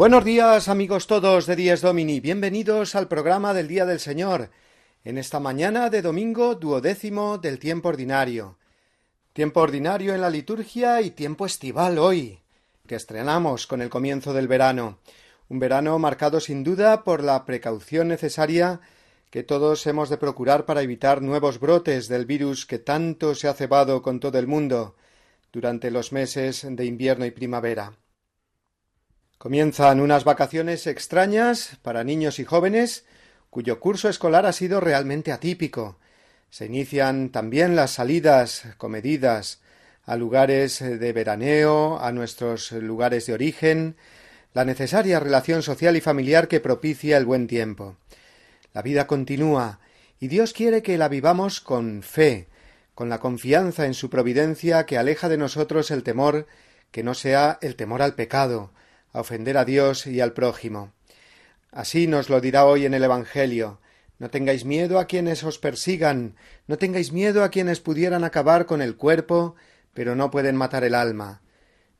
Buenos días amigos todos de Días Domini, bienvenidos al programa del Día del Señor, en esta mañana de domingo duodécimo del tiempo ordinario. Tiempo ordinario en la liturgia y tiempo estival hoy, que estrenamos con el comienzo del verano. Un verano marcado sin duda por la precaución necesaria que todos hemos de procurar para evitar nuevos brotes del virus que tanto se ha cebado con todo el mundo durante los meses de invierno y primavera. Comienzan unas vacaciones extrañas para niños y jóvenes cuyo curso escolar ha sido realmente atípico. Se inician también las salidas comedidas a lugares de veraneo, a nuestros lugares de origen, la necesaria relación social y familiar que propicia el buen tiempo. La vida continúa y Dios quiere que la vivamos con fe, con la confianza en su providencia que aleja de nosotros el temor que no sea el temor al pecado, a ofender a Dios y al prójimo. Así nos lo dirá hoy en el Evangelio. No tengáis miedo a quienes os persigan, no tengáis miedo a quienes pudieran acabar con el cuerpo, pero no pueden matar el alma.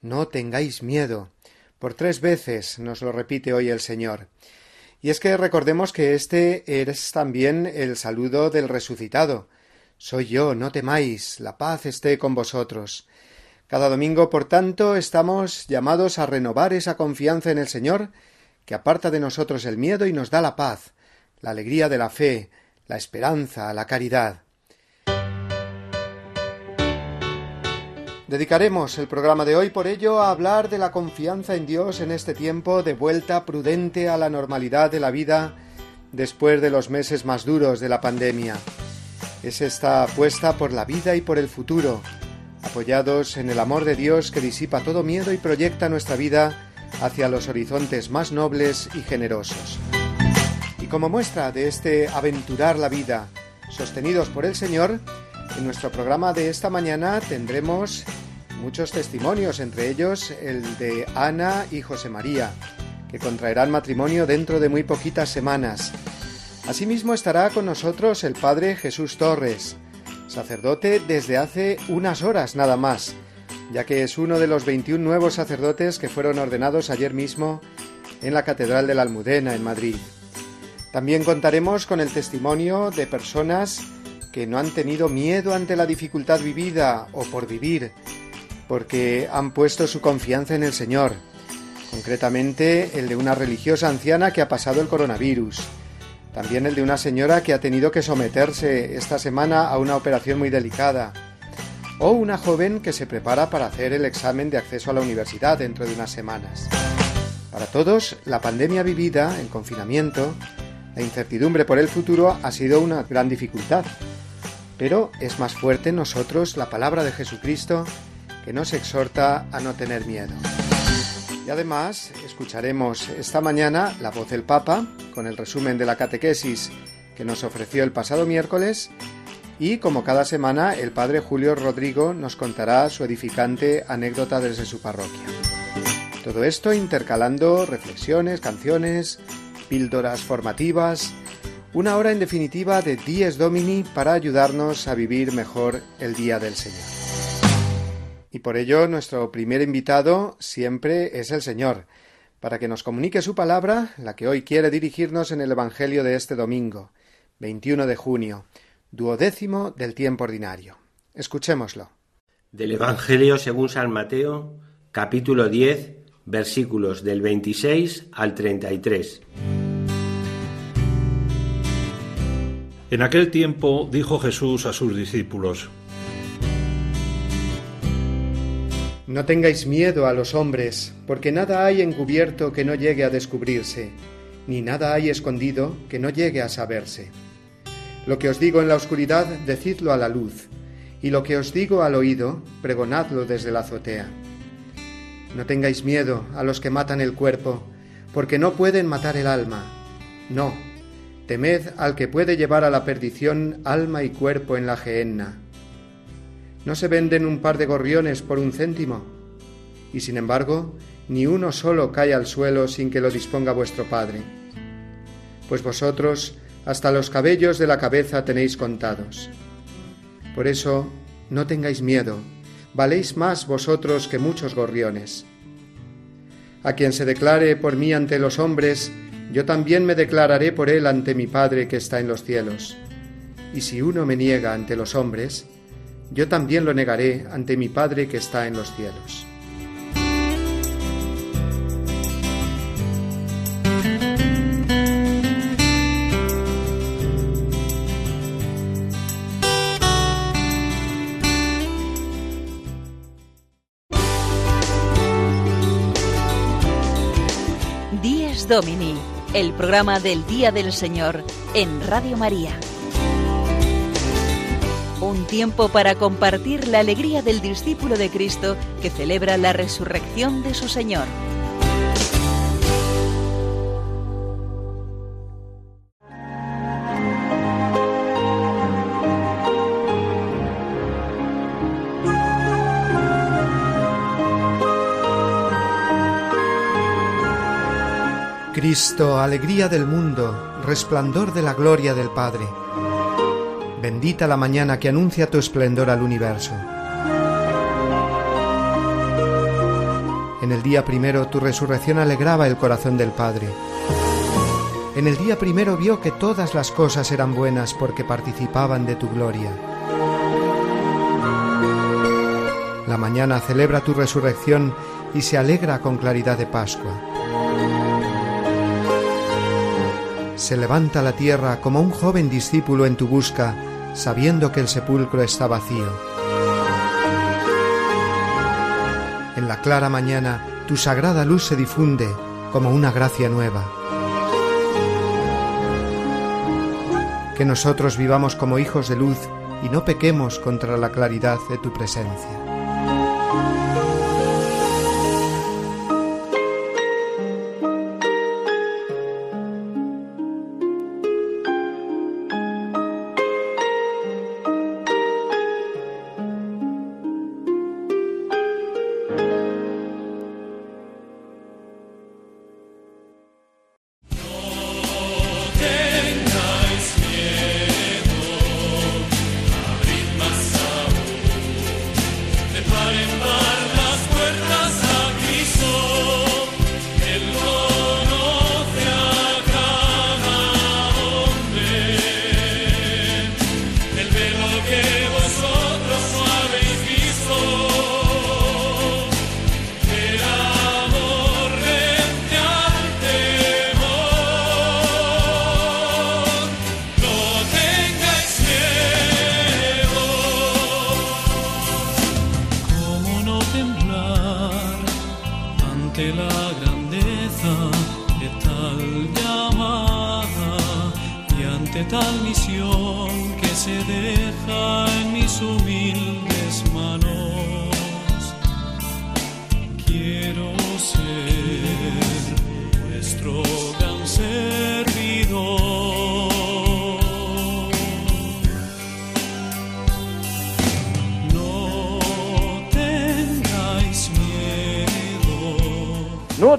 No tengáis miedo. Por tres veces nos lo repite hoy el Señor. Y es que recordemos que este es también el saludo del resucitado. Soy yo, no temáis, la paz esté con vosotros. Cada domingo, por tanto, estamos llamados a renovar esa confianza en el Señor, que aparta de nosotros el miedo y nos da la paz, la alegría de la fe, la esperanza, la caridad. Dedicaremos el programa de hoy por ello a hablar de la confianza en Dios en este tiempo de vuelta prudente a la normalidad de la vida después de los meses más duros de la pandemia. Es esta apuesta por la vida y por el futuro, apoyados en el amor de Dios que disipa todo miedo y proyecta nuestra vida hacia los horizontes más nobles y generosos. Y como muestra de este aventurar la vida, sostenidos por el Señor, en nuestro programa de esta mañana tendremos muchos testimonios, entre ellos el de Ana y José María, que contraerán matrimonio dentro de muy poquitas semanas. Asimismo estará con nosotros el Padre Jesús Torres, sacerdote desde hace unas horas nada más, ya que es uno de los 21 nuevos sacerdotes que fueron ordenados ayer mismo en la Catedral de la Almudena, en Madrid. También contaremos con el testimonio de personas que no han tenido miedo ante la dificultad vivida o por vivir, porque han puesto su confianza en el Señor, concretamente el de una religiosa anciana que ha pasado el coronavirus, también el de una señora que ha tenido que someterse esta semana a una operación muy delicada. O una joven que se prepara para hacer el examen de acceso a la universidad dentro de unas semanas. Para todos, la pandemia vivida, en confinamiento, la incertidumbre por el futuro ha sido una gran dificultad. Pero es más fuerte en nosotros la palabra de Jesucristo que nos exhorta a no tener miedo. Además escucharemos esta mañana la voz del Papa con el resumen de la catequesis que nos ofreció el pasado miércoles y como cada semana el Padre Julio Rodrigo nos contará su edificante anécdota desde su parroquia. Todo esto intercalando reflexiones, canciones, píldoras formativas, una hora en definitiva de Dies Domini para ayudarnos a vivir mejor el Día del Señor. Y por ello nuestro primer invitado siempre es el Señor, para que nos comunique su palabra, la que hoy quiere dirigirnos en el Evangelio de este domingo, 21 de junio, duodécimo del tiempo ordinario. Escuchémoslo. Del Evangelio según San Mateo, capítulo 10, versículos del 26 al 33. En aquel tiempo dijo Jesús a sus discípulos, No tengáis miedo a los hombres, porque nada hay encubierto que no llegue a descubrirse, ni nada hay escondido que no llegue a saberse. Lo que os digo en la oscuridad, decidlo a la luz, y lo que os digo al oído, pregonadlo desde la azotea. No tengáis miedo a los que matan el cuerpo, porque no pueden matar el alma. No, temed al que puede llevar a la perdición alma y cuerpo en la gehenna. ¿No se venden un par de gorriones por un céntimo? Y sin embargo, ni uno solo cae al suelo sin que lo disponga vuestro Padre. Pues vosotros hasta los cabellos de la cabeza tenéis contados. Por eso, no tengáis miedo, valéis más vosotros que muchos gorriones. A quien se declare por mí ante los hombres, yo también me declararé por él ante mi Padre que está en los cielos. Y si uno me niega ante los hombres, yo también lo negaré ante mi Padre que está en los cielos. Díez Domini, el programa del Día del Señor en Radio María. Un tiempo para compartir la alegría del discípulo de Cristo que celebra la resurrección de su Señor. Cristo, alegría del mundo, resplandor de la gloria del Padre. Bendita la mañana que anuncia tu esplendor al universo. En el día primero tu resurrección alegraba el corazón del Padre. En el día primero vio que todas las cosas eran buenas porque participaban de tu gloria. La mañana celebra tu resurrección y se alegra con claridad de Pascua. Se levanta la tierra como un joven discípulo en tu busca, sabiendo que el sepulcro está vacío. En la clara mañana tu sagrada luz se difunde como una gracia nueva. Que nosotros vivamos como hijos de luz y no pequemos contra la claridad de tu presencia.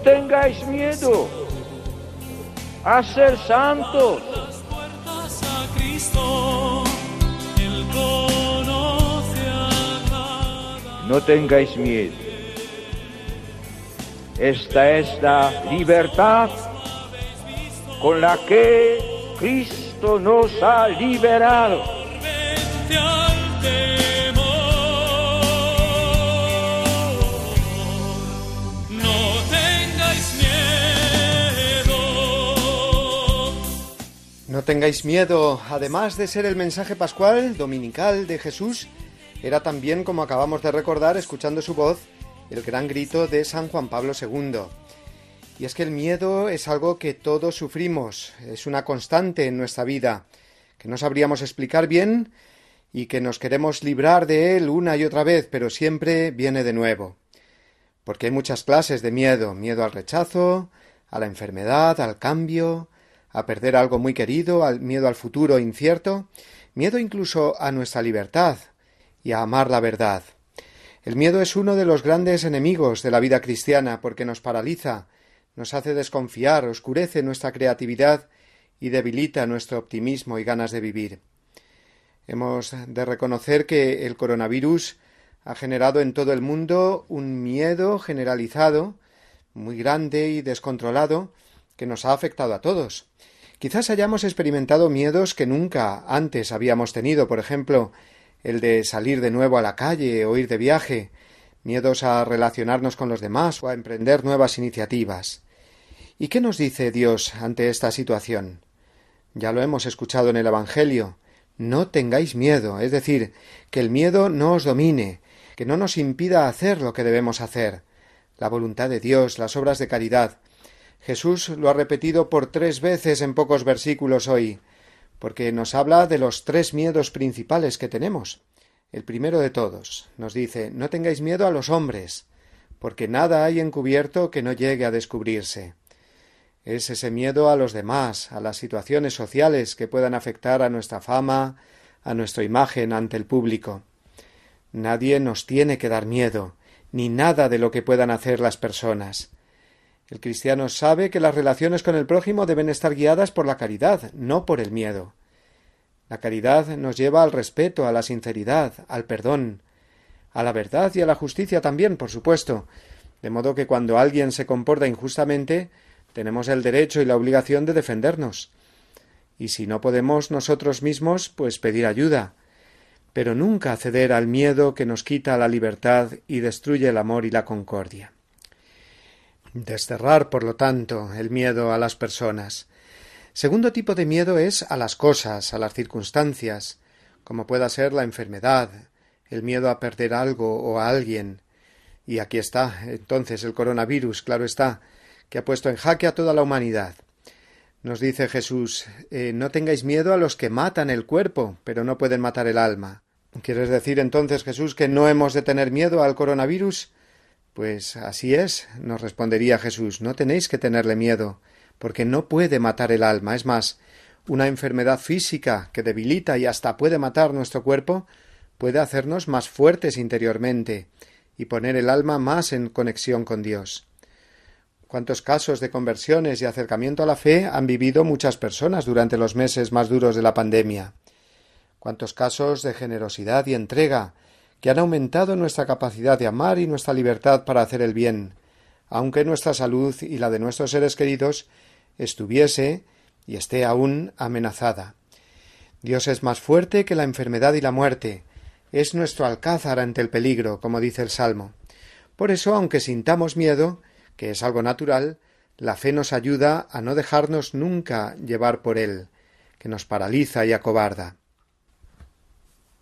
Tengáis miedo a ser santos. No tengáis miedo. Esta es la libertad con la que Cristo nos ha liberado. No tengáis miedo, además de ser el mensaje pascual dominical de Jesús, era también, como acabamos de recordar, escuchando su voz, el gran grito de San Juan Pablo II. Y es que el miedo es algo que todos sufrimos, es una constante en nuestra vida. que no sabríamos explicar bien y que nos queremos librar de él una y otra vez, pero siempre viene de nuevo. Porque hay muchas clases de miedo, miedo al rechazo, a la enfermedad, al cambio, a perder algo muy querido, al miedo al futuro incierto, miedo incluso a nuestra libertad y a amar la verdad. El miedo es uno de los grandes enemigos de la vida cristiana porque nos paraliza, nos hace desconfiar, oscurece nuestra creatividad y debilita nuestro optimismo y ganas de vivir. Hemos de reconocer que el coronavirus ha generado en todo el mundo un miedo generalizado, muy grande y descontrolado, que nos ha afectado a todos. Quizás hayamos experimentado miedos que nunca antes habíamos tenido, por ejemplo, el de salir de nuevo a la calle o ir de viaje, miedos a relacionarnos con los demás o a emprender nuevas iniciativas. ¿Y qué nos dice Dios ante esta situación? Ya lo hemos escuchado en el Evangelio. No tengáis miedo, es decir, que el miedo no os domine, que no nos impida hacer lo que debemos hacer, la voluntad de Dios, las obras de caridad. Jesús lo ha repetido por tres veces en pocos versículos hoy, porque nos habla de los tres miedos principales que tenemos. El primero de todos nos dice No tengáis miedo a los hombres, porque nada hay encubierto que no llegue a descubrirse. Es ese miedo a los demás, a las situaciones sociales que puedan afectar a nuestra fama, a nuestra imagen ante el público. Nadie nos tiene que dar miedo, ni nada de lo que puedan hacer las personas. El cristiano sabe que las relaciones con el prójimo deben estar guiadas por la caridad, no por el miedo. La caridad nos lleva al respeto, a la sinceridad, al perdón, a la verdad y a la justicia también, por supuesto, de modo que cuando alguien se comporta injustamente, tenemos el derecho y la obligación de defendernos. Y si no podemos nosotros mismos, pues pedir ayuda, pero nunca ceder al miedo que nos quita la libertad y destruye el amor y la concordia. Desterrar, por lo tanto, el miedo a las personas. Segundo tipo de miedo es a las cosas, a las circunstancias, como pueda ser la enfermedad, el miedo a perder algo o a alguien. Y aquí está, entonces, el coronavirus, claro está, que ha puesto en jaque a toda la humanidad. Nos dice Jesús eh, no tengáis miedo a los que matan el cuerpo, pero no pueden matar el alma. ¿Quieres decir entonces, Jesús, que no hemos de tener miedo al coronavirus? Pues así es, nos respondería Jesús, no tenéis que tenerle miedo, porque no puede matar el alma. Es más, una enfermedad física que debilita y hasta puede matar nuestro cuerpo puede hacernos más fuertes interiormente y poner el alma más en conexión con Dios. ¿Cuántos casos de conversiones y acercamiento a la fe han vivido muchas personas durante los meses más duros de la pandemia? ¿Cuántos casos de generosidad y entrega que han aumentado nuestra capacidad de amar y nuestra libertad para hacer el bien, aunque nuestra salud y la de nuestros seres queridos estuviese y esté aún amenazada. Dios es más fuerte que la enfermedad y la muerte, es nuestro alcázar ante el peligro, como dice el Salmo. Por eso, aunque sintamos miedo, que es algo natural, la fe nos ayuda a no dejarnos nunca llevar por él, que nos paraliza y acobarda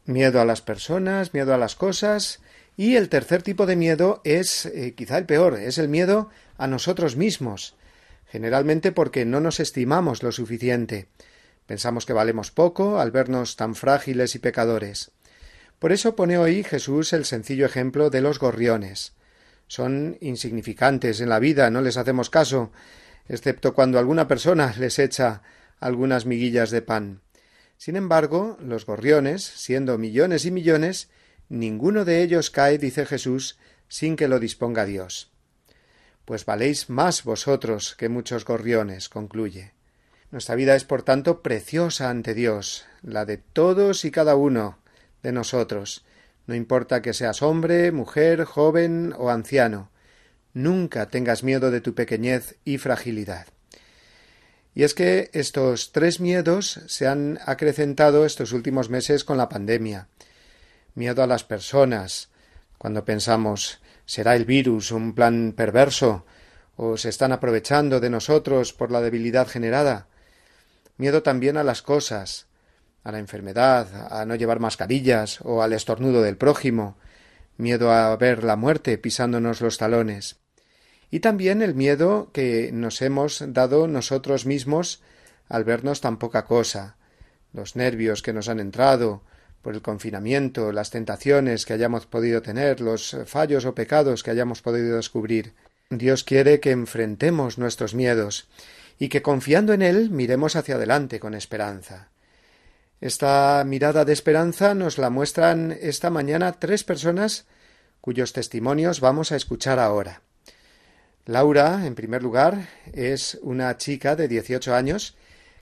miedo a las personas, miedo a las cosas, y el tercer tipo de miedo es eh, quizá el peor, es el miedo a nosotros mismos, generalmente porque no nos estimamos lo suficiente. Pensamos que valemos poco al vernos tan frágiles y pecadores. Por eso pone hoy Jesús el sencillo ejemplo de los gorriones. Son insignificantes en la vida, no les hacemos caso, excepto cuando alguna persona les echa algunas miguillas de pan. Sin embargo, los gorriones, siendo millones y millones, ninguno de ellos cae, dice Jesús, sin que lo disponga Dios. Pues valéis más vosotros que muchos gorriones, concluye. Nuestra vida es, por tanto, preciosa ante Dios, la de todos y cada uno de nosotros, no importa que seas hombre, mujer, joven o anciano. Nunca tengas miedo de tu pequeñez y fragilidad. Y es que estos tres miedos se han acrecentado estos últimos meses con la pandemia. Miedo a las personas, cuando pensamos será el virus un plan perverso o se están aprovechando de nosotros por la debilidad generada. Miedo también a las cosas, a la enfermedad, a no llevar mascarillas o al estornudo del prójimo, miedo a ver la muerte pisándonos los talones y también el miedo que nos hemos dado nosotros mismos al vernos tan poca cosa, los nervios que nos han entrado por el confinamiento, las tentaciones que hayamos podido tener, los fallos o pecados que hayamos podido descubrir. Dios quiere que enfrentemos nuestros miedos y que confiando en Él miremos hacia adelante con esperanza. Esta mirada de esperanza nos la muestran esta mañana tres personas cuyos testimonios vamos a escuchar ahora. Laura, en primer lugar, es una chica de 18 años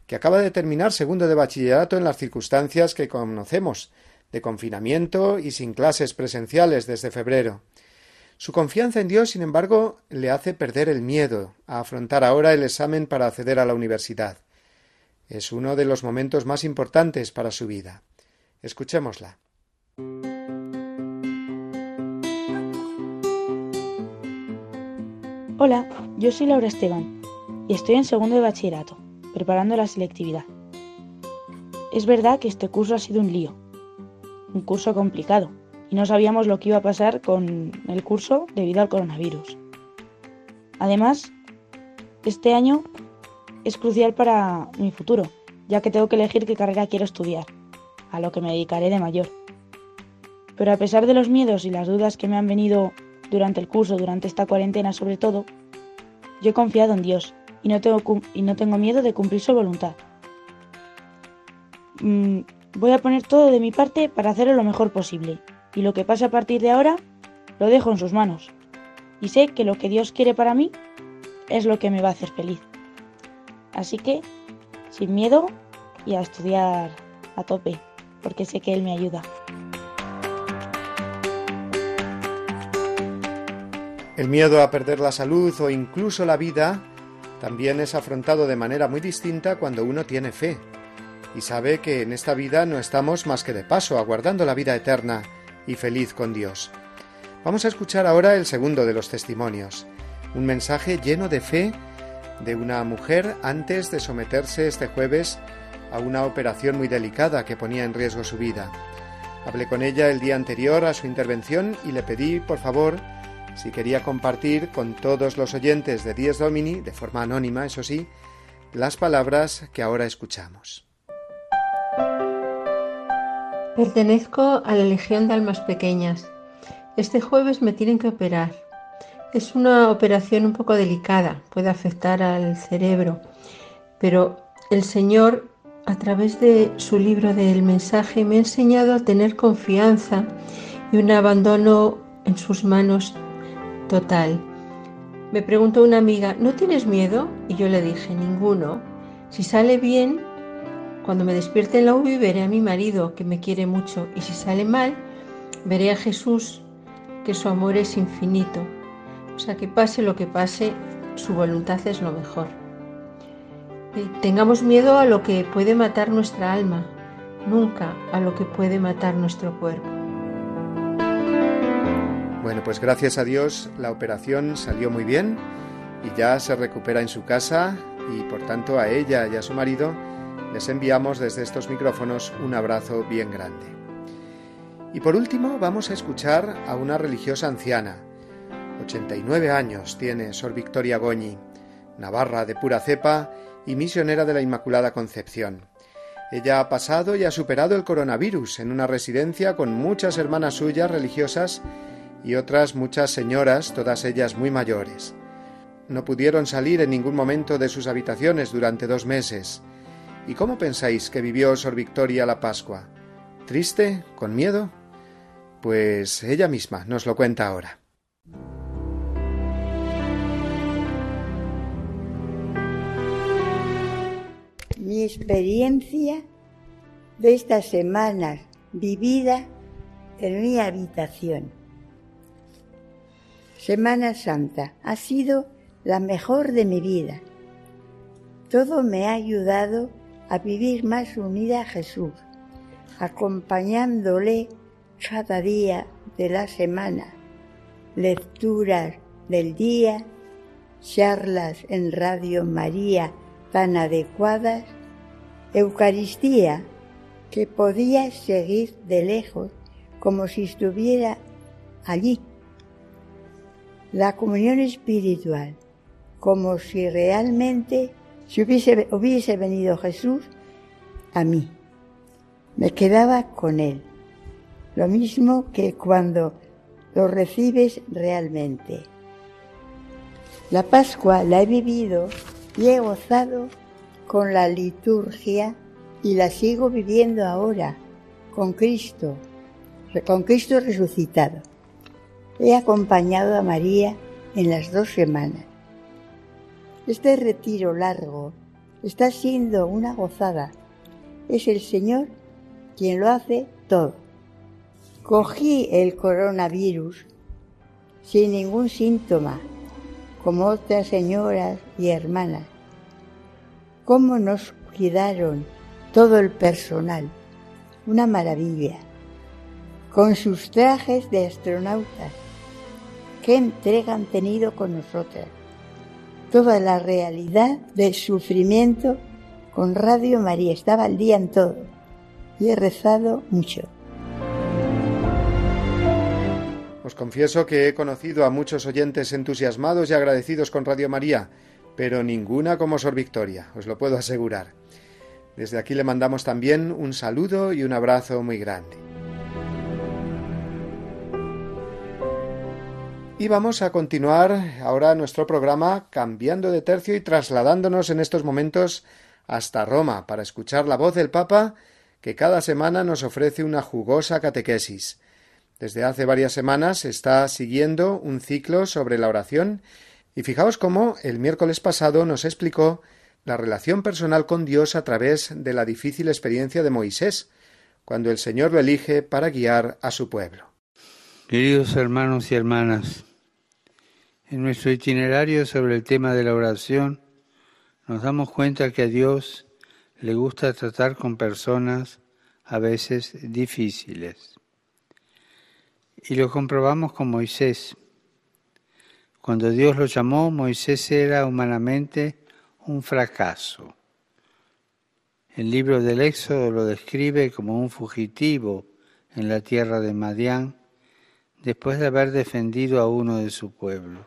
que acaba de terminar segundo de bachillerato en las circunstancias que conocemos, de confinamiento y sin clases presenciales desde febrero. Su confianza en Dios, sin embargo, le hace perder el miedo a afrontar ahora el examen para acceder a la universidad. Es uno de los momentos más importantes para su vida. Escuchémosla. Hola, yo soy Laura Esteban y estoy en segundo de bachillerato, preparando la selectividad. Es verdad que este curso ha sido un lío, un curso complicado, y no sabíamos lo que iba a pasar con el curso debido al coronavirus. Además, este año es crucial para mi futuro, ya que tengo que elegir qué carrera quiero estudiar, a lo que me dedicaré de mayor. Pero a pesar de los miedos y las dudas que me han venido durante el curso, durante esta cuarentena sobre todo, yo he confiado en Dios y no tengo, y no tengo miedo de cumplir su voluntad. Mm, voy a poner todo de mi parte para hacerlo lo mejor posible, y lo que pase a partir de ahora lo dejo en sus manos. Y sé que lo que Dios quiere para mí es lo que me va a hacer feliz. Así que, sin miedo y a estudiar a tope, porque sé que Él me ayuda. El miedo a perder la salud o incluso la vida también es afrontado de manera muy distinta cuando uno tiene fe y sabe que en esta vida no estamos más que de paso, aguardando la vida eterna y feliz con Dios. Vamos a escuchar ahora el segundo de los testimonios, un mensaje lleno de fe de una mujer antes de someterse este jueves a una operación muy delicada que ponía en riesgo su vida. Hablé con ella el día anterior a su intervención y le pedí, por favor, si quería compartir con todos los oyentes de Dies Domini, de forma anónima, eso sí, las palabras que ahora escuchamos. Pertenezco a la Legión de Almas Pequeñas. Este jueves me tienen que operar. Es una operación un poco delicada, puede afectar al cerebro, pero el Señor, a través de su libro del mensaje, me ha enseñado a tener confianza y un abandono en sus manos total. Me preguntó una amiga, ¿no tienes miedo? Y yo le dije, ninguno. Si sale bien, cuando me despierte en la UBI veré a mi marido, que me quiere mucho, y si sale mal, veré a Jesús, que su amor es infinito. O sea, que pase lo que pase, su voluntad es lo mejor. Tengamos miedo a lo que puede matar nuestra alma, nunca a lo que puede matar nuestro cuerpo. Bueno, pues gracias a Dios la operación salió muy bien y ya se recupera en su casa y por tanto a ella y a su marido les enviamos desde estos micrófonos un abrazo bien grande. Y por último vamos a escuchar a una religiosa anciana. 89 años tiene Sor Victoria Goñi, navarra de pura cepa y misionera de la Inmaculada Concepción. Ella ha pasado y ha superado el coronavirus en una residencia con muchas hermanas suyas religiosas y otras muchas señoras, todas ellas muy mayores. No pudieron salir en ningún momento de sus habitaciones durante dos meses. ¿Y cómo pensáis que vivió Sor Victoria la Pascua? ¿Triste? ¿Con miedo? Pues ella misma nos lo cuenta ahora. Mi experiencia de estas semanas vivida en mi habitación. Semana Santa ha sido la mejor de mi vida. Todo me ha ayudado a vivir más unida a Jesús, acompañándole cada día de la semana, lecturas del día, charlas en Radio María tan adecuadas, Eucaristía que podía seguir de lejos como si estuviera allí, la comunión espiritual como si realmente si hubiese, hubiese venido Jesús a mí. me quedaba con Él. Lo mismo que cuando lo recibes realmente. La Pascua la he vivido y he gozado con la liturgia y la sigo viviendo ahora con Cristo, con Cristo resucitado. He acompañado a María en las dos semanas. Este retiro largo está siendo una gozada. Es el Señor quien lo hace todo. Cogí el coronavirus sin ningún síntoma, como otras señoras y hermanas. ¿Cómo nos cuidaron todo el personal? Una maravilla. Con sus trajes de astronautas. ¿Qué entrega han tenido con nosotras? Toda la realidad del sufrimiento con Radio María. Estaba al día en todo. Y he rezado mucho. Os confieso que he conocido a muchos oyentes entusiasmados y agradecidos con Radio María, pero ninguna como Sor Victoria, os lo puedo asegurar. Desde aquí le mandamos también un saludo y un abrazo muy grande. Y vamos a continuar ahora nuestro programa cambiando de tercio y trasladándonos en estos momentos hasta Roma para escuchar la voz del Papa que cada semana nos ofrece una jugosa catequesis. Desde hace varias semanas está siguiendo un ciclo sobre la oración y fijaos cómo el miércoles pasado nos explicó la relación personal con Dios a través de la difícil experiencia de Moisés, cuando el Señor lo elige para guiar a su pueblo. Queridos hermanos y hermanas, en nuestro itinerario sobre el tema de la oración nos damos cuenta que a Dios le gusta tratar con personas a veces difíciles. Y lo comprobamos con Moisés. Cuando Dios lo llamó, Moisés era humanamente un fracaso. El libro del Éxodo lo describe como un fugitivo en la tierra de Madián después de haber defendido a uno de su pueblo.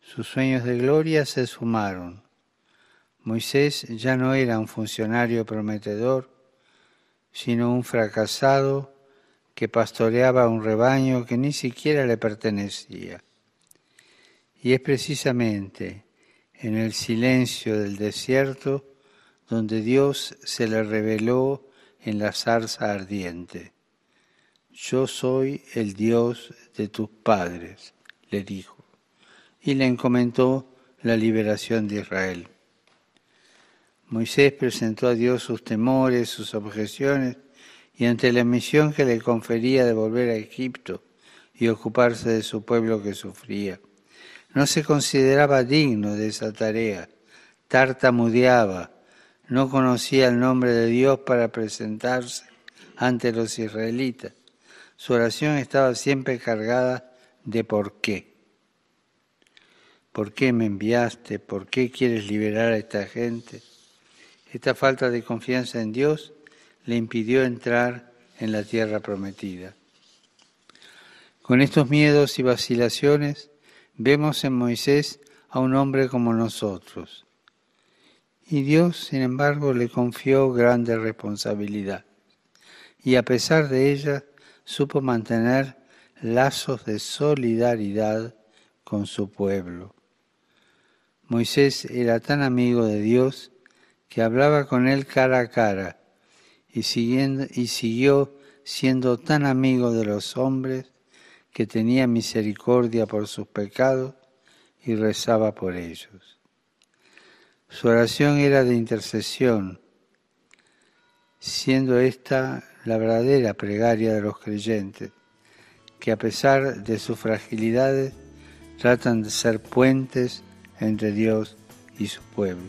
Sus sueños de gloria se sumaron. Moisés ya no era un funcionario prometedor, sino un fracasado que pastoreaba un rebaño que ni siquiera le pertenecía. Y es precisamente en el silencio del desierto donde Dios se le reveló en la zarza ardiente. Yo soy el Dios de tus padres, le dijo, y le encomendó la liberación de Israel. Moisés presentó a Dios sus temores, sus objeciones, y ante la misión que le confería de volver a Egipto y ocuparse de su pueblo que sufría, no se consideraba digno de esa tarea, tartamudeaba, no conocía el nombre de Dios para presentarse ante los israelitas. Su oración estaba siempre cargada de por qué. ¿Por qué me enviaste? ¿Por qué quieres liberar a esta gente? Esta falta de confianza en Dios le impidió entrar en la tierra prometida. Con estos miedos y vacilaciones vemos en Moisés a un hombre como nosotros. Y Dios, sin embargo, le confió grande responsabilidad. Y a pesar de ella, supo mantener lazos de solidaridad con su pueblo. Moisés era tan amigo de Dios que hablaba con él cara a cara y, siguiendo, y siguió siendo tan amigo de los hombres que tenía misericordia por sus pecados y rezaba por ellos. Su oración era de intercesión, siendo esta la verdadera plegaria de los creyentes, que a pesar de sus fragilidades tratan de ser puentes entre Dios y su pueblo.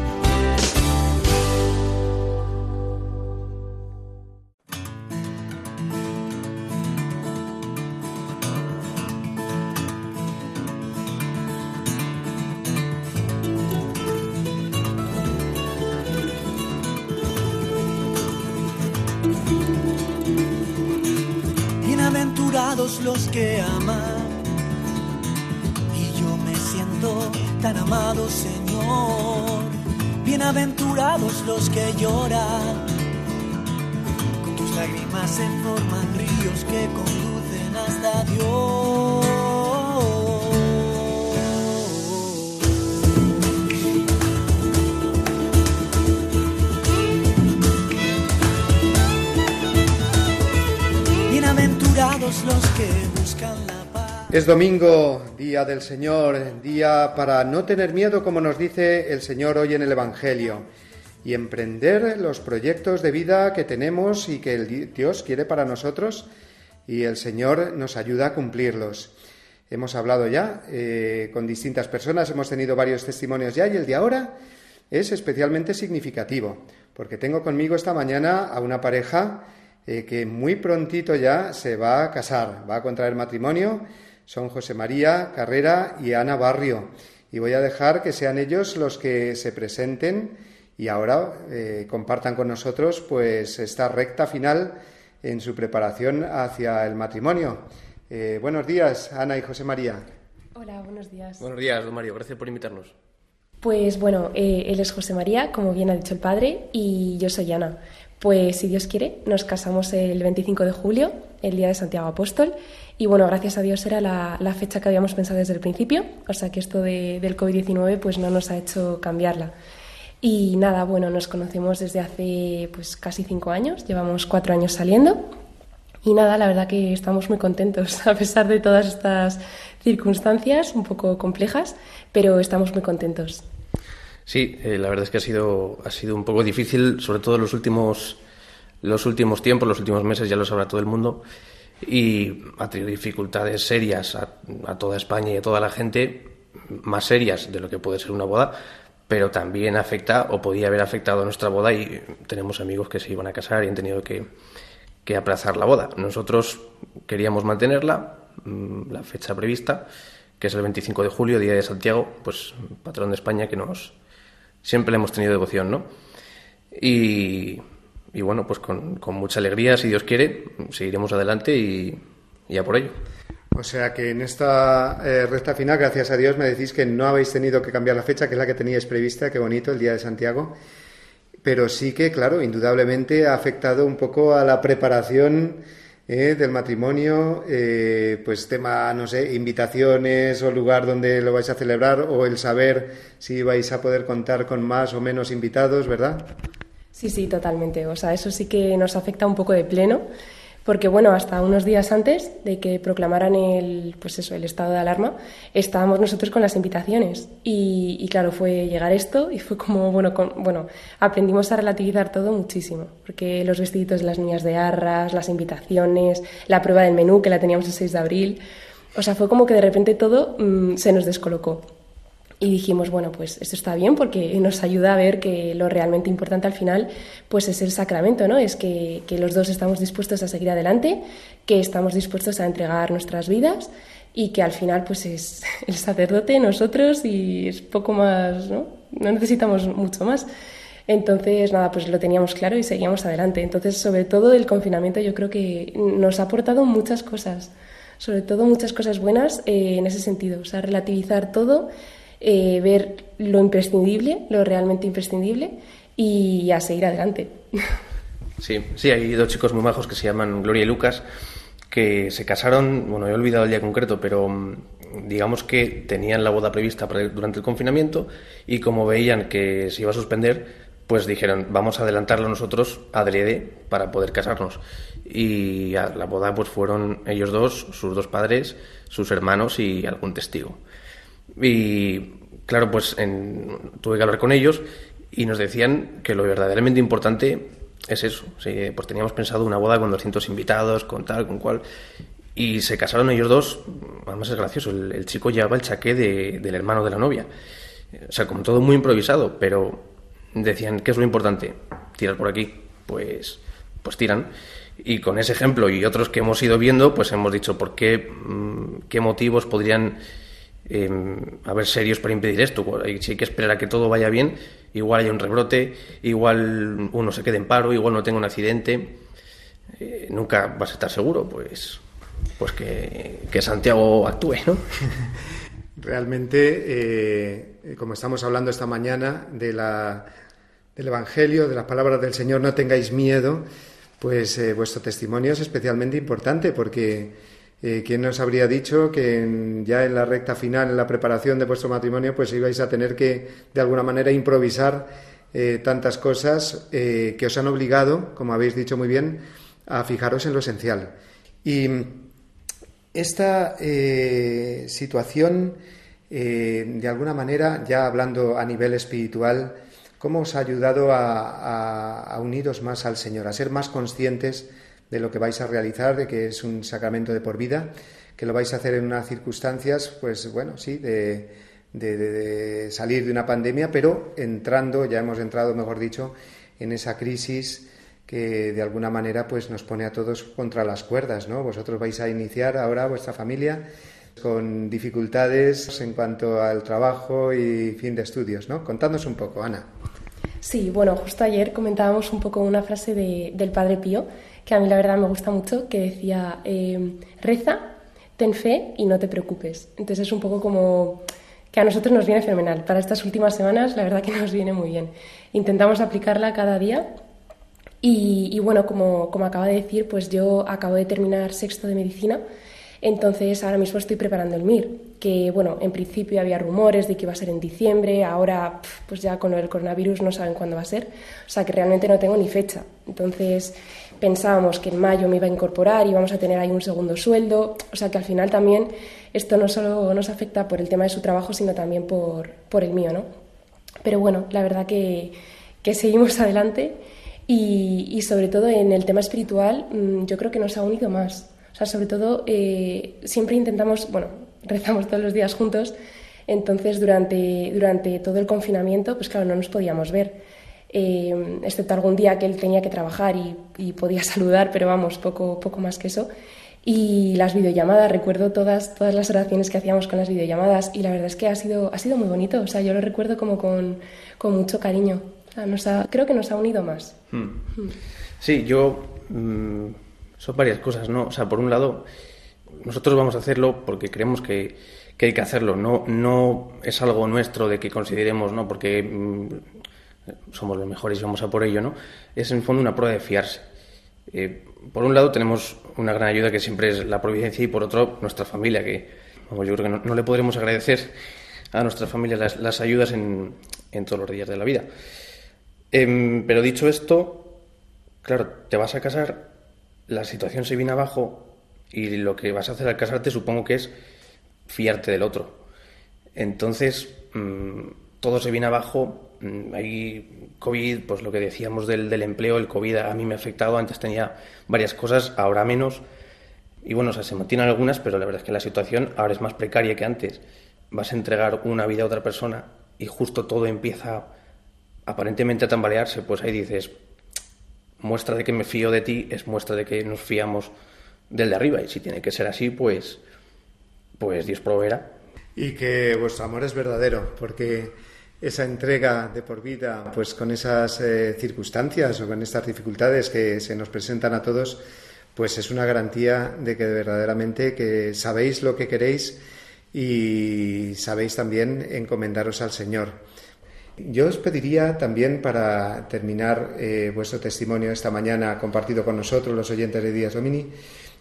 Los que lloran, con tus lágrimas se forman ríos que conducen hasta Dios. Bienaventurados los que buscan la. Es domingo, día del Señor, día para no tener miedo, como nos dice el Señor hoy en el Evangelio, y emprender los proyectos de vida que tenemos y que el Di- Dios quiere para nosotros, y el Señor nos ayuda a cumplirlos. Hemos hablado ya eh, con distintas personas, hemos tenido varios testimonios ya, y el de ahora es especialmente significativo, porque tengo conmigo esta mañana a una pareja eh, que muy prontito ya se va a casar, va a contraer matrimonio. Son José María Carrera y Ana Barrio. Y voy a dejar que sean ellos los que se presenten y ahora eh, compartan con nosotros pues esta recta final en su preparación hacia el matrimonio. Eh, buenos días, Ana y José María. Hola, buenos días. Buenos días, don Mario. Gracias por invitarnos. Pues bueno, eh, él es José María, como bien ha dicho el padre, y yo soy Ana. Pues si Dios quiere, nos casamos el 25 de julio, el día de Santiago Apóstol, y bueno, gracias a Dios era la, la fecha que habíamos pensado desde el principio, o sea que esto de- del COVID-19 pues no nos ha hecho cambiarla. Y nada, bueno, nos conocemos desde hace pues casi cinco años, llevamos cuatro años saliendo, y nada, la verdad que estamos muy contentos, a pesar de todas estas circunstancias un poco complejas, pero estamos muy contentos. Sí, eh, la verdad es que ha sido, ha sido un poco difícil, sobre todo los últimos, los últimos tiempos, los últimos meses, ya lo sabrá todo el mundo, y ha tenido dificultades serias a, a toda España y a toda la gente, más serias de lo que puede ser una boda, pero también afecta o podía haber afectado nuestra boda y tenemos amigos que se iban a casar y han tenido que, que aplazar la boda. Nosotros queríamos mantenerla, mm, la fecha prevista, que es el 25 de julio, Día de Santiago, pues patrón de España que nos siempre le hemos tenido devoción, ¿no? Y, y bueno, pues con, con mucha alegría, si Dios quiere, seguiremos adelante y, y a por ello. O sea que en esta eh, recta final, gracias a Dios, me decís que no habéis tenido que cambiar la fecha, que es la que teníais prevista, qué bonito, el Día de Santiago. Pero sí que, claro, indudablemente ha afectado un poco a la preparación eh, del matrimonio, eh, pues tema, no sé, invitaciones o lugar donde lo vais a celebrar o el saber si vais a poder contar con más o menos invitados, ¿verdad? Sí, sí, totalmente. O sea, eso sí que nos afecta un poco de pleno, porque bueno, hasta unos días antes de que proclamaran el, pues eso, el estado de alarma, estábamos nosotros con las invitaciones. Y, y claro, fue llegar esto y fue como, bueno, bueno, aprendimos a relativizar todo muchísimo, porque los vestiditos de las niñas de arras, las invitaciones, la prueba del menú que la teníamos el 6 de abril, o sea, fue como que de repente todo mm, se nos descolocó. Y dijimos, bueno, pues esto está bien porque nos ayuda a ver que lo realmente importante al final pues es el sacramento, ¿no? Es que, que los dos estamos dispuestos a seguir adelante, que estamos dispuestos a entregar nuestras vidas y que al final pues es el sacerdote, nosotros y es poco más, ¿no? No necesitamos mucho más. Entonces, nada, pues lo teníamos claro y seguíamos adelante. Entonces, sobre todo el confinamiento yo creo que nos ha aportado muchas cosas, sobre todo muchas cosas buenas eh, en ese sentido, o sea, relativizar todo, eh, ver lo imprescindible, lo realmente imprescindible y a seguir adelante. Sí, sí, hay dos chicos muy majos que se llaman Gloria y Lucas, que se casaron, bueno, he olvidado el día concreto, pero mm, digamos que tenían la boda prevista durante el confinamiento y como veían que se iba a suspender, pues dijeron, vamos a adelantarlo nosotros adrede para poder casarnos. Y a la boda pues fueron ellos dos, sus dos padres, sus hermanos y algún testigo. Y claro, pues en- tuve que hablar con ellos y nos decían que lo verdaderamente importante es eso. Pues teníamos pensado una boda con 200 invitados, con tal, con cual. Y se casaron ellos dos, además es gracioso, el, el chico llevaba el chaqué de- del hermano de la novia. O sea, como todo muy improvisado, pero decían, ¿qué es lo importante? Tirar por aquí. Pues, pues tiran. Y con ese ejemplo y otros que hemos ido viendo, pues hemos dicho, ¿por qué, mm, qué motivos podrían eh, haber serios para impedir esto? Si hay que esperar a que todo vaya bien, igual hay un rebrote, igual uno se quede en paro, igual no tenga un accidente. Eh, nunca vas a estar seguro, pues, pues que, que Santiago actúe, ¿no? Realmente, eh, como estamos hablando esta mañana de la, del Evangelio, de las palabras del Señor, no tengáis miedo, pues eh, vuestro testimonio es especialmente importante porque eh, ¿quién nos habría dicho que ya en la recta final, en la preparación de vuestro matrimonio, pues ibais a tener que de alguna manera improvisar eh, tantas cosas eh, que os han obligado, como habéis dicho muy bien, a fijaros en lo esencial? Y esta eh, situación, de alguna manera, ya hablando a nivel espiritual, ¿cómo os ha ayudado a uniros más al Señor, a ser más conscientes de lo que vais a realizar, de que es un sacramento de por vida, que lo vais a hacer en unas circunstancias, pues bueno, sí, de, de- salir de una pandemia, pero entrando, ya hemos entrado, mejor dicho, en esa crisis que de alguna manera pues nos pone a todos contra las cuerdas, ¿no? Vosotros vais a iniciar ahora vuestra familia con dificultades en cuanto al trabajo y fin de estudios, ¿no? Contadnos un poco, Ana. Sí, bueno, justo ayer comentábamos un poco una frase de- del Padre Pío, que a mí la verdad me gusta mucho, que decía, eh, reza, ten fe y no te preocupes. Entonces es un poco como que a nosotros nos viene fenomenal. Para estas últimas semanas, la verdad que nos viene muy bien. Intentamos aplicarla cada día y, y bueno, como, como acaba de decir, pues yo acabo de terminar sexto de medicina, entonces ahora mismo estoy preparando el MIR, que bueno, en principio había rumores de que iba a ser en diciembre, ahora pues ya con lo del coronavirus no saben cuándo va a ser, o sea que realmente no tengo ni fecha. Entonces pensábamos que en mayo me iba a incorporar y vamos a tener ahí un segundo sueldo, o sea que al final también esto no solo nos afecta por el tema de su trabajo, sino también por, por el mío, ¿no? Pero bueno, la verdad que, que seguimos adelante y, y sobre todo en el tema espiritual mm, yo creo que nos ha unido más. O sea, sobre todo eh, siempre intentamos, bueno, rezamos todos los días juntos, entonces durante, durante todo el confinamiento, pues claro, no nos podíamos ver, eh, excepto algún día que él tenía que trabajar y, y podía saludar, pero vamos, poco, poco más que eso. Y las videollamadas, recuerdo todas, todas las oraciones que hacíamos con las videollamadas y la verdad es que ha sido, ha sido muy bonito, o sea, yo lo recuerdo como con, con mucho cariño. O sea, nos ha- creo que nos ha unido más. Hmm. Sí, yo. mm, son varias cosas, ¿no? O sea, por un lado, nosotros vamos a hacerlo porque creemos que, que hay que hacerlo. No, no es algo nuestro de que consideremos, ¿no? Porque mm, somos los mejores y vamos a por ello, ¿no? Es en fondo una prueba de fiarse. Eh, por un lado tenemos una gran ayuda que siempre es la providencia y por otro nuestra familia, que vamos, yo creo que no, no le podremos agradecer a nuestra familia las, las ayudas en, en todos los días de la vida. Em, pero dicho esto, claro, te vas a casar, la situación se viene abajo y lo que vas a hacer al casarte supongo que es fiarte del otro. Entonces, mm, todo se viene abajo. mm, Hay COVID, pues lo que decíamos del, del empleo, el COVID a mí me ha afectado. Antes tenía varias cosas, ahora menos. Y bueno, se mantienen algunas, pero la verdad es que la situación ahora es más precaria que antes. Vas a entregar una vida a otra persona y justo todo empieza aparentemente a tambalearse, pues ahí dices, muestra de que me fío de ti es muestra de que nos fiamos del de arriba. Y si tiene que ser así, pues, pues Dios proveerá. Y que vuestro amor es verdadero, porque esa entrega de por vida, pues con esas eh, circunstancias o con estas dificultades que se nos presentan a todos, pues es una garantía de que verdaderamente que sabéis lo que queréis y sabéis también encomendaros al Señor. Yo os pediría también para terminar eh, vuestro testimonio esta mañana compartido con nosotros, los oyentes de Díaz Domini,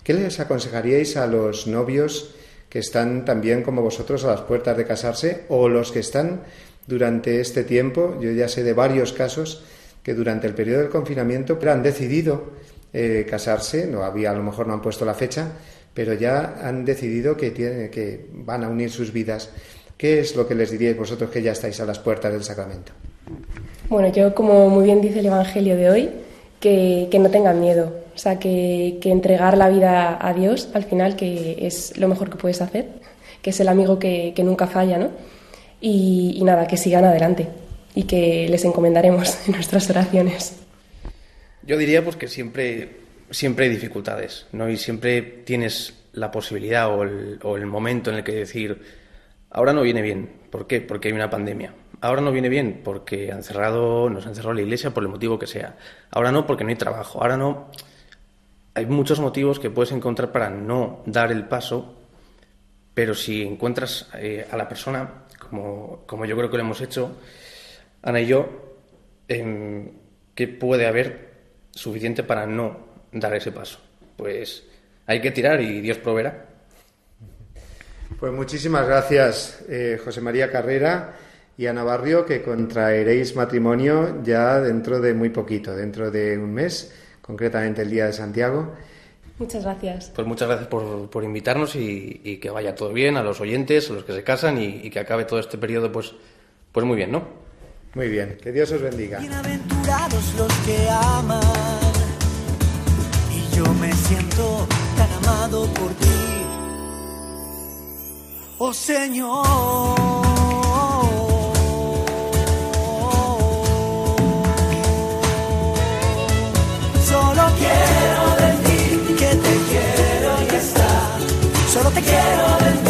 ¿qué les aconsejaríais a los novios que están también como vosotros a las puertas de casarse o los que están durante este tiempo? Yo ya sé de varios casos que durante el periodo del confinamiento han decidido eh, casarse, no había, a lo mejor no han puesto la fecha, pero ya han decidido que, que van a unir sus vidas. ¿Qué es lo que les diríais vosotros que ya estáis a las puertas del sacramento? Bueno, yo como muy bien dice el Evangelio de hoy, que, que no tengan miedo. O sea, que, que entregar la vida a Dios al final, que es lo mejor que puedes hacer, que es el amigo que, que nunca falla, ¿no? Y, nada, que sigan adelante y que les encomendaremos en nuestras oraciones. Yo diría pues que siempre, siempre hay dificultades, ¿no? Y siempre tienes la posibilidad o el, o el momento en el que decir, ahora no viene bien. ¿Por qué? Porque hay una pandemia. Ahora no viene bien porque han cerrado, nos han cerrado la iglesia por el motivo que sea. Ahora no porque no hay trabajo. Ahora no. Hay muchos motivos que puedes encontrar para no dar el paso, pero si encuentras eh, a la persona, como, como yo creo que lo hemos hecho, Ana y yo, ¿qué puede haber suficiente para no dar ese paso? Pues hay que tirar y Dios proveerá. Pues muchísimas gracias, eh, José María Carrera y Ana Barrio, que contraeréis matrimonio ya dentro de muy poquito, dentro de un mes, concretamente el Día de Santiago. Muchas gracias. Pues muchas gracias por, por invitarnos y, y que vaya todo bien a los oyentes, a los que se casan y, y que acabe todo este periodo pues, pues muy bien, ¿no? Muy bien, que Dios os bendiga. Bienaventurados los que aman, y yo me siento tan amado por ti. Oh Señor. Te quiero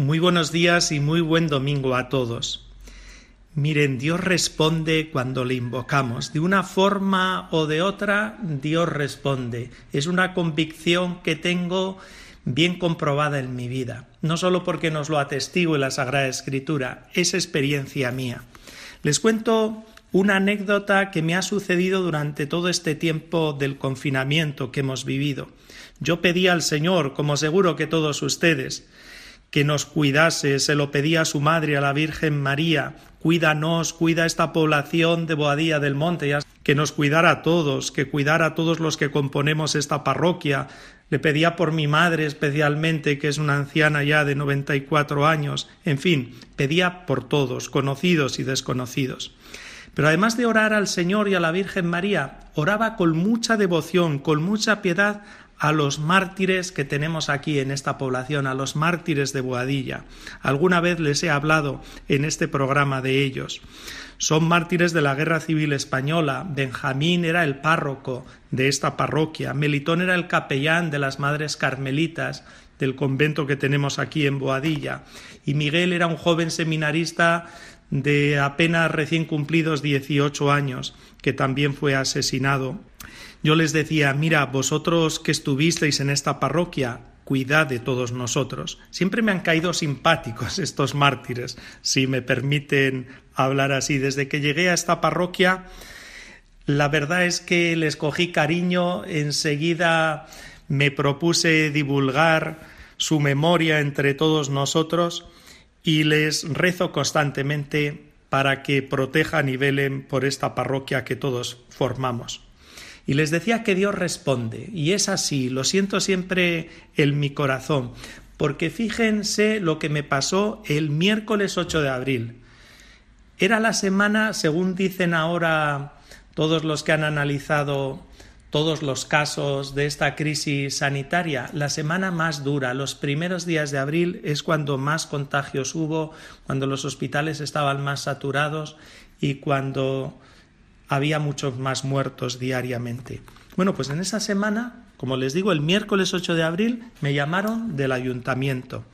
Muy buenos días y muy buen domingo a todos. Miren, Dios responde cuando le invocamos. De una forma o de otra, Dios responde. Es una convicción que tengo bien comprobada en mi vida. No solo porque nos lo atestigo en la Sagrada Escritura, es experiencia mía. Les cuento una anécdota que me ha sucedido durante todo este tiempo del confinamiento que hemos vivido. Yo pedí al Señor, como seguro que todos ustedes, que nos cuidase, se lo pedía a su madre, a la Virgen María, cuídanos, cuida esta población de Boadía del Monte, que nos cuidara a todos, que cuidara a todos los que componemos esta parroquia. Le pedía por mi madre especialmente, que es una anciana ya de 94 años. En fin, pedía por todos, conocidos y desconocidos. Pero además de orar al Señor y a la Virgen María, oraba con mucha devoción, con mucha piedad a los mártires que tenemos aquí en esta población, a los mártires de Boadilla. Alguna vez les he hablado en este programa de ellos. Son mártires de la Guerra Civil Española. Benjamín era el párroco de esta parroquia. Melitón era el capellán de las Madres Carmelitas del convento que tenemos aquí en Boadilla. Y Miguel era un joven seminarista de apenas recién cumplidos 18 años, que también fue asesinado yo les decía, mira, vosotros que estuvisteis en esta parroquia, cuidad de todos nosotros. Siempre me han caído simpáticos estos mártires, si me permiten hablar así. Desde que llegué a esta parroquia, la verdad es que les cogí cariño, enseguida me propuse divulgar su memoria entre todos nosotros y les rezo constantemente para que protejan y velen por esta parroquia que todos formamos. Y les decía que Dios responde, y es así, lo siento siempre en mi corazón, porque fíjense lo que me pasó el miércoles 8 de abril. Era la semana, según dicen ahora todos los que han analizado todos los casos de esta crisis sanitaria, la semana más dura, los primeros días de abril es cuando más contagios hubo, cuando los hospitales estaban más saturados y cuando había muchos más muertos diariamente. Bueno, pues en esa semana, como les digo, el miércoles 8 de abril me llamaron del ayuntamiento.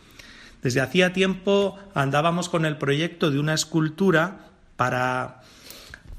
Desde hacía tiempo andábamos con el proyecto de una escultura para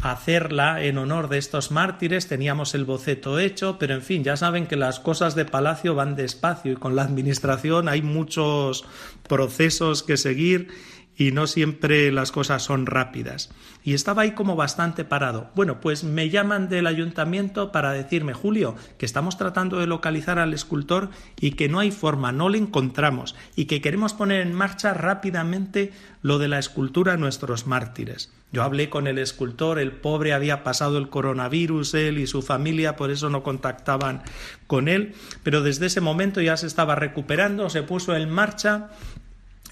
hacerla en honor de estos mártires, teníamos el boceto hecho, pero en fin, ya saben que las cosas de Palacio van despacio y con la Administración hay muchos procesos que seguir y no siempre las cosas son rápidas. Y estaba ahí como bastante parado. Bueno, pues me llaman del ayuntamiento para decirme, Julio, que estamos tratando de localizar al escultor y que no hay forma, no le encontramos y que queremos poner en marcha rápidamente lo de la escultura a nuestros mártires. Yo hablé con el escultor, el pobre había pasado el coronavirus, él y su familia, por eso no contactaban con él, pero desde ese momento ya se estaba recuperando, se puso en marcha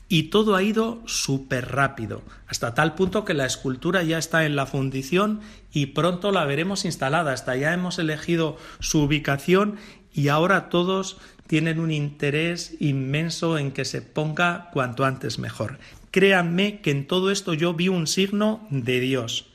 y todo ha ido súper rápido, hasta tal punto que la escultura ya está en la fundición y pronto la veremos instalada. Hasta ya hemos elegido su ubicación y ahora todos tienen un interés inmenso en que se ponga cuanto antes mejor. Créanme que en todo esto yo vi un signo de Dios.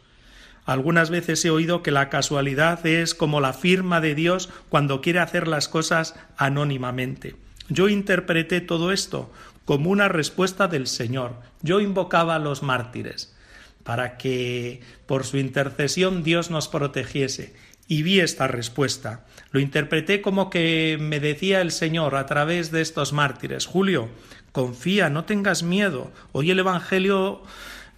Algunas veces he oído que la casualidad es como la firma de Dios cuando quiere hacer las cosas anónimamente. Yo interpreté todo esto como una respuesta del Señor. Yo invocaba a los mártires para que por su intercesión Dios nos protegiese. Y vi esta respuesta. Lo interpreté como que me decía el Señor a través de estos mártires, Julio, confía, no tengas miedo. Hoy el Evangelio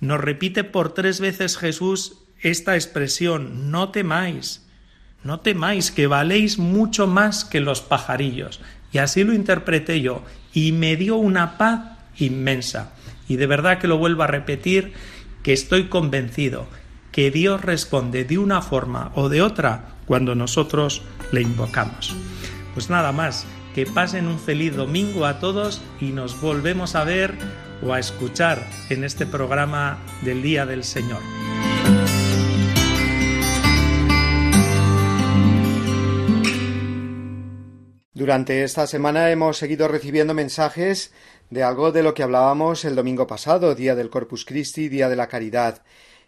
nos repite por tres veces Jesús esta expresión, no temáis, no temáis, que valéis mucho más que los pajarillos. Y así lo interpreté yo y me dio una paz inmensa. Y de verdad que lo vuelvo a repetir, que estoy convencido que Dios responde de una forma o de otra cuando nosotros le invocamos. Pues nada más, que pasen un feliz domingo a todos y nos volvemos a ver o a escuchar en este programa del Día del Señor. Durante esta semana hemos seguido recibiendo mensajes de algo de lo que hablábamos el domingo pasado, Día del Corpus Christi, Día de la Caridad,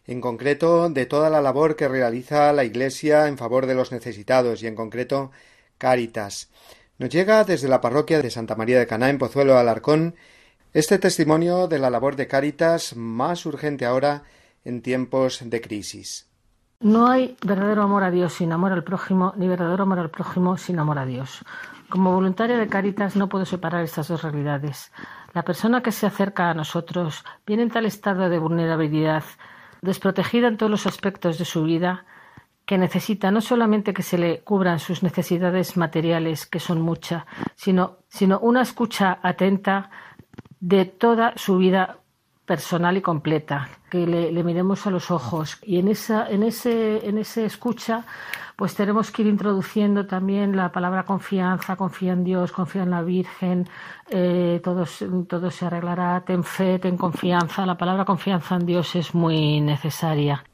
en concreto de toda la labor que realiza la Iglesia en favor de los necesitados y en concreto Cáritas. Nos llega desde la parroquia de Santa María de Caná en Pozuelo Alarcón este testimonio de la labor de Cáritas más urgente ahora en tiempos de crisis. No hay verdadero amor a Dios sin amor al prójimo, ni verdadero amor al prójimo sin amor a Dios. Como voluntaria de Caritas no puedo separar estas dos realidades. La persona que se acerca a nosotros viene en tal estado de vulnerabilidad, desprotegida en todos los aspectos de su vida, que necesita no solamente que se le cubran sus necesidades materiales, que son muchas, sino, sino una escucha atenta de toda su vida personal y completa, que le, miremos a los ojos y en esa, en ese, en ese escucha pues tenemos que ir introduciendo también la palabra confianza, confía en Dios, confía en la Virgen, eh, todo, todo se arreglará, ten fe, ten confianza. La palabra confianza en Dios es muy necesaria.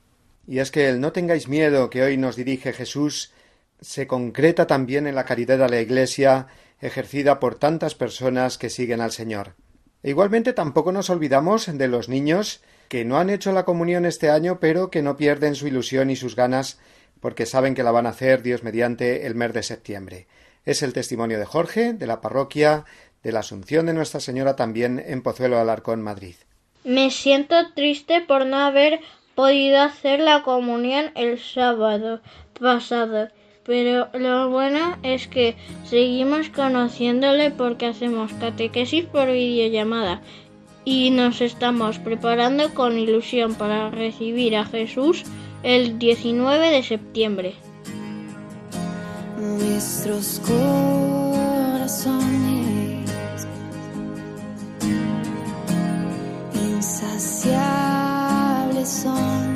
Y es que el no tengáis miedo que hoy nos dirige Jesús se concreta también en la caridad a la Iglesia ejercida por tantas personas que siguen al Señor. Igualmente tampoco nos olvidamos de los niños que no han hecho la comunión este año, pero que no pierden su ilusión y sus ganas porque saben que la van a hacer Dios mediante el mes de septiembre. Es el testimonio de Jorge, de la parroquia de la Asunción de Nuestra Señora también en Pozuelo Alarcón, Madrid. Me siento triste por no haber podido hacer la comunión el sábado pasado, pero lo bueno es que seguimos conociéndole porque hacemos catequesis por videollamada y nos estamos preparando con ilusión para recibir a Jesús el 19 de septiembre. Nuestros corazones insaciables son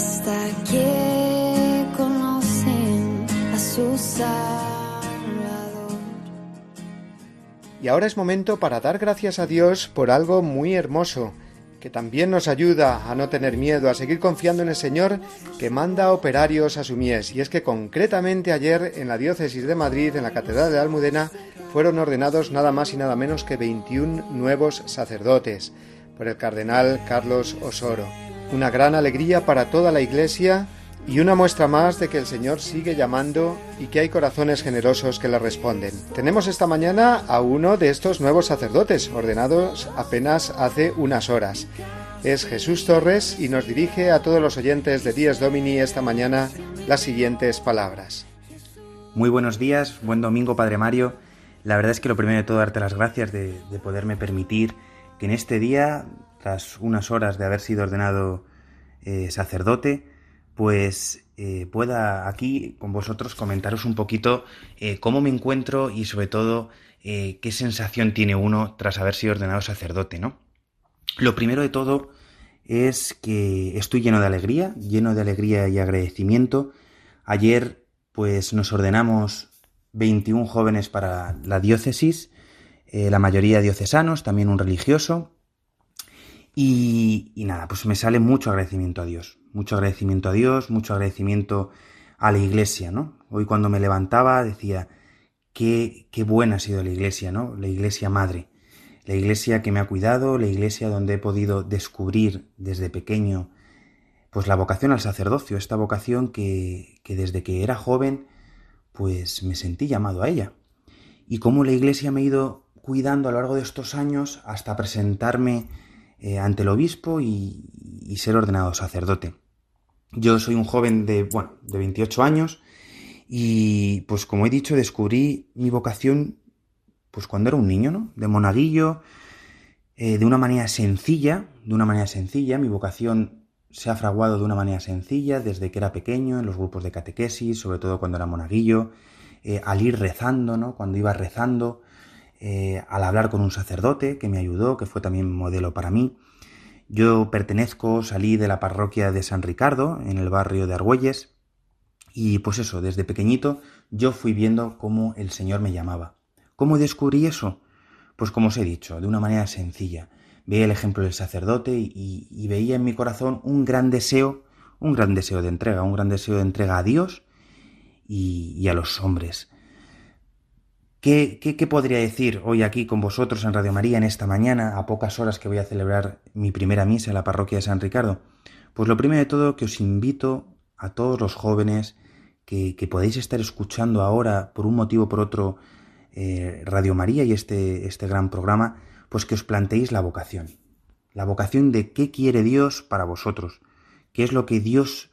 hasta que conocen a su Salvador. Y ahora es momento para dar gracias a Dios por algo muy hermoso que también nos ayuda a no tener miedo, a seguir confiando en el Señor que manda operarios a su mies. Y es que concretamente ayer en la diócesis de Madrid, en la Catedral de Almudena, fueron ordenados nada más y nada menos que 21 nuevos sacerdotes por el cardenal Carlos Osoro. Una gran alegría para toda la Iglesia y una muestra más de que el Señor sigue llamando y que hay corazones generosos que le responden. Tenemos esta mañana a uno de estos nuevos sacerdotes, ordenados apenas hace unas horas. Es Jesús Torres y nos dirige a todos los oyentes de Días Domini esta mañana las siguientes palabras. Muy buenos días, buen domingo Padre Mario. La verdad es que lo primero de todo darte las gracias de, de poderme permitir que en este día, tras unas horas de haber sido ordenado eh, sacerdote, pues eh, pueda aquí con vosotros comentaros un poquito eh, cómo me encuentro y sobre todo qué sensación tiene uno tras haber sido ordenado sacerdote, ¿no? Lo primero de todo es que estoy lleno de alegría, lleno de alegría y agradecimiento. Ayer pues nos ordenamos 21 jóvenes para la diócesis, la mayoría diocesanos, también un religioso. Y, y nada, pues me sale mucho agradecimiento a Dios, mucho agradecimiento a Dios, mucho agradecimiento a la iglesia, ¿no? Hoy cuando me levantaba decía, qué, qué buena ha sido la iglesia, ¿no? La iglesia madre, la iglesia que me ha cuidado, la iglesia donde he podido descubrir desde pequeño pues la vocación al sacerdocio, esta vocación que, que desde que era joven pues me sentí llamado a ella. Y cómo la iglesia me ha ido cuidando a lo largo de estos años hasta presentarme eh, ante el obispo y, ser ordenado sacerdote. Yo soy un joven de, bueno, de 28 años y pues como he dicho descubrí mi vocación pues cuando era un niño, ¿no? De monaguillo, eh, de una manera sencilla, de una manera sencilla, mi vocación se ha fraguado de una manera sencilla desde que era pequeño, en los grupos de catequesis, sobre todo cuando era monaguillo, eh, al ir rezando, ¿no? Cuando iba rezando, eh, al hablar con un sacerdote que me ayudó, que fue también modelo para mí. Yo pertenezco, salí de la parroquia de San Ricardo, en el barrio de Argüelles, y pues eso, desde pequeñito yo fui viendo cómo el Señor me llamaba. ¿Cómo descubrí eso? Pues como os he dicho, de una manera sencilla. Veía el ejemplo del sacerdote y, veía en mi corazón un gran deseo, un gran deseo de entrega, un gran deseo de entrega a Dios y a los hombres. ¿Qué, ¿Qué, qué, podría decir hoy aquí con vosotros en Radio María en esta mañana, a pocas horas que voy a celebrar mi primera misa en la parroquia de San Ricardo? Pues lo primero de todo que os invito a todos los jóvenes que, que podéis estar escuchando ahora por un motivo o por otro eh, Radio María y este, este gran programa, pues que os planteéis la vocación. La vocación de qué quiere Dios para vosotros, qué es lo que Dios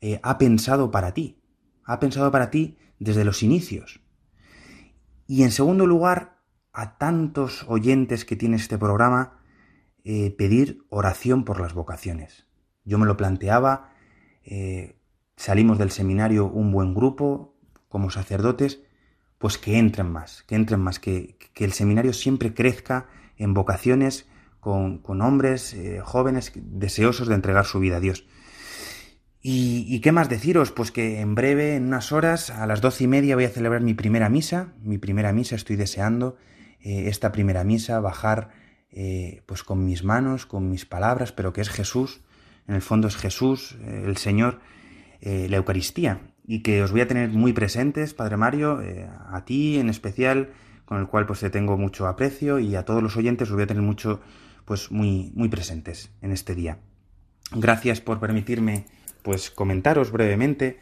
eh, ha pensado para ti, ha pensado para ti desde los inicios. Y en segundo lugar, a tantos oyentes que tiene este programa, eh, pedir oración por las vocaciones. Yo me lo planteaba, eh, salimos del seminario un buen grupo, como sacerdotes, pues que entren más, que entren más, que, que el seminario siempre crezca en vocaciones con, con hombres eh, jóvenes deseosos de entregar su vida a Dios. Y, qué más deciros? Pues que en breve, en unas horas, a las doce y media voy a celebrar mi primera misa. Mi primera misa, estoy deseando eh, esta primera misa, bajar eh, pues con mis manos, con mis palabras, pero que es Jesús, en el fondo es Jesús, eh, el Señor, la Eucaristía. Y que os voy a tener muy presentes, Padre Mario, a ti en especial, con el cual pues te tengo mucho aprecio, y a todos los oyentes os voy a tener mucho, pues muy, muy presentes en este día. Gracias por permitirme pues comentaros brevemente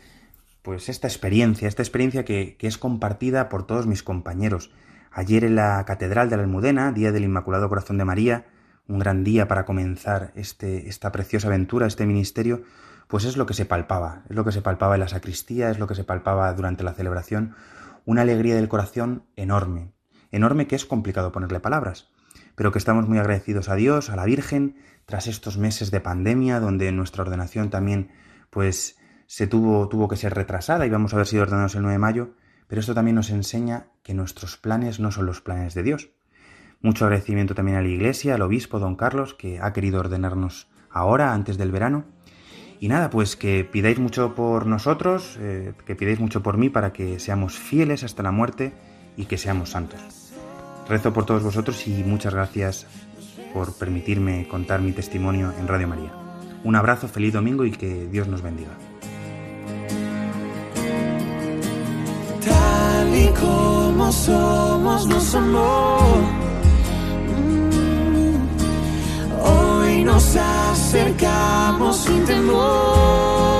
pues esta experiencia, esta experiencia que, que, es compartida por todos mis compañeros. Ayer en la Catedral de la Almudena, Día del Inmaculado Corazón de María, un gran día para comenzar este, esta preciosa aventura, este ministerio, pues es lo que se palpaba, es lo que se palpaba en la sacristía, es lo que se palpaba durante la celebración, una alegría del corazón enorme, enorme que es complicado ponerle palabras, pero que estamos muy agradecidos a Dios, a la Virgen, tras estos meses de pandemia, donde nuestra ordenación también pues se tuvo, tuvo que ser retrasada y vamos a haber sido ordenados el 9 de mayo, pero esto también nos enseña que nuestros planes no son los planes de Dios. Mucho agradecimiento también a la Iglesia, al obispo don Carlos, que ha querido ordenarnos ahora, antes del verano. Y nada, pues que pidáis mucho por nosotros, eh, que pidáis mucho por mí para que seamos fieles hasta la muerte y que seamos santos. Rezo por todos vosotros y muchas gracias por permitirme contar mi testimonio en Radio María. Un abrazo, feliz domingo y que Dios nos bendiga. Tal y como somos, nos amó. Mm. Hoy nos acercamos sin temor.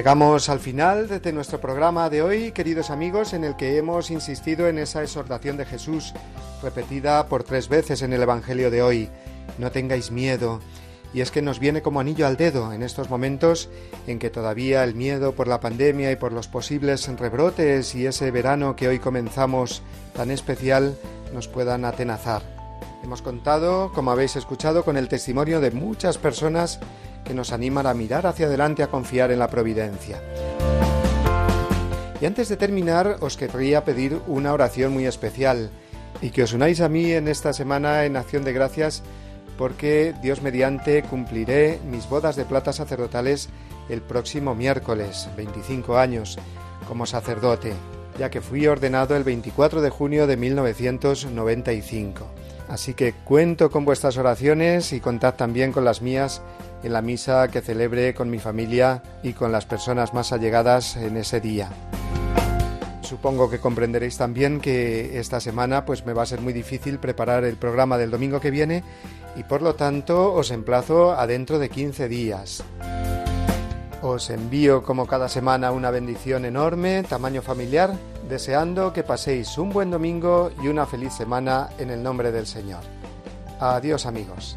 Llegamos al final de nuestro programa de hoy, queridos amigos, en el que hemos insistido en esa exhortación de Jesús, repetida por tres veces en el Evangelio de hoy. No tengáis miedo. Y es que nos viene como anillo al dedo en estos momentos en que todavía el miedo por la pandemia y por los posibles rebrotes y ese verano que hoy comenzamos tan especial nos puedan atenazar. Hemos contado, como habéis escuchado, con el testimonio de muchas personas que nos animan a mirar hacia adelante, a confiar en la providencia. Y antes de terminar, os querría pedir una oración muy especial y que os unáis a mí en esta semana en acción de gracias porque Dios mediante cumpliré mis bodas de plata sacerdotales el próximo miércoles, 25 años, como sacerdote, ya que fui ordenado el 24 de junio de 1995. Así que cuento con vuestras oraciones y contad también con las mías en la misa que celebre con mi familia y con las personas más allegadas en ese día. Supongo que comprenderéis también que esta semana pues me va a ser muy difícil preparar el programa del domingo que viene y por lo tanto os emplazo a dentro de 15 días. Os envío como cada semana una bendición enorme, tamaño familiar, deseando que paséis un buen domingo y una feliz semana en el nombre del Señor. Adiós amigos.